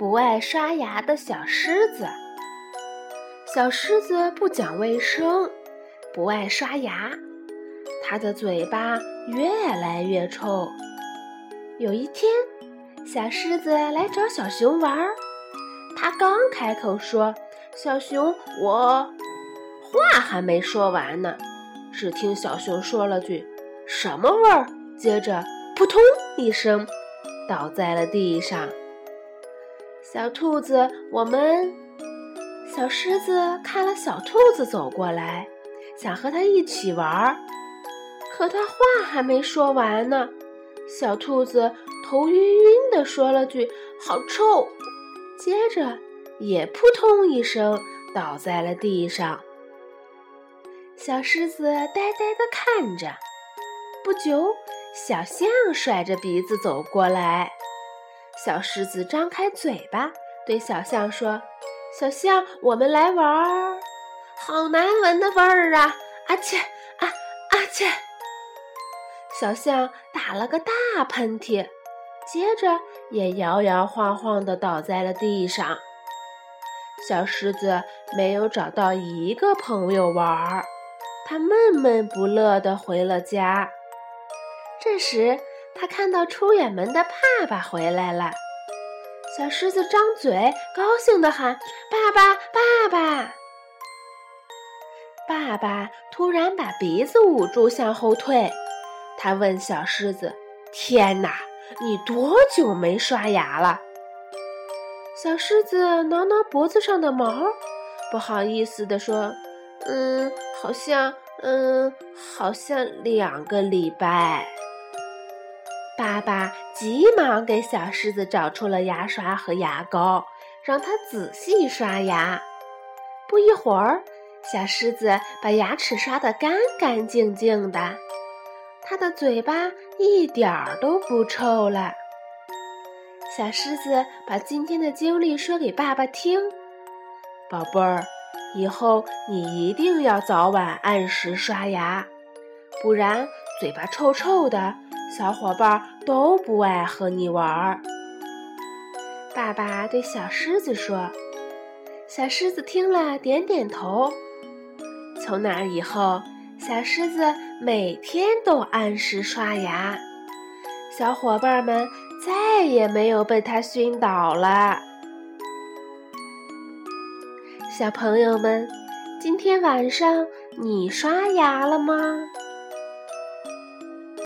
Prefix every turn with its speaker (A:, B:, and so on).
A: 不爱刷牙的小狮子。小狮子不讲卫生，不爱刷牙，它的嘴巴越来越臭。有一天，小狮子来找小熊玩儿，它刚开口说：“小熊，我……”话还没说完呢，只听小熊说了句：“什么味儿？”接着，扑通一声，倒在了地上。小兔子，我们。小狮子看了小兔子走过来，想和它一起玩儿，可它话还没说完呢，小兔子头晕晕的说了句“好臭”，接着也扑通一声倒在了地上。小狮子呆呆地看着。不久，小象甩着鼻子走过来，小狮子张开嘴巴对小象说。小象，我们来玩儿。好难闻的味儿啊！阿切啊阿切！小象打了个大喷嚏，接着也摇摇晃晃地倒在了地上。小狮子没有找到一个朋友玩儿，它闷闷不乐地回了家。这时，他看到出远门的爸爸回来了。小狮子张嘴，高兴地喊：“爸爸，爸爸！”爸爸突然把鼻子捂住，向后退。他问小狮子：“天哪，你多久没刷牙了？”小狮子挠挠脖子上的毛，不好意思地说：“嗯，好像……嗯，好像两个礼拜。”爸爸急忙给小狮子找出了牙刷和牙膏，让它仔细刷牙。不一会儿，小狮子把牙齿刷得干干净净的，它的嘴巴一点儿都不臭了。小狮子把今天的经历说给爸爸听：“宝贝儿，以后你一定要早晚按时刷牙，不然嘴巴臭臭的。”小伙伴都不爱和你玩儿。爸爸对小狮子说：“小狮子听了，点点头。从那以后，小狮子每天都按时刷牙，小伙伴们再也没有被它熏倒了。”小朋友们，今天晚上你刷牙了吗？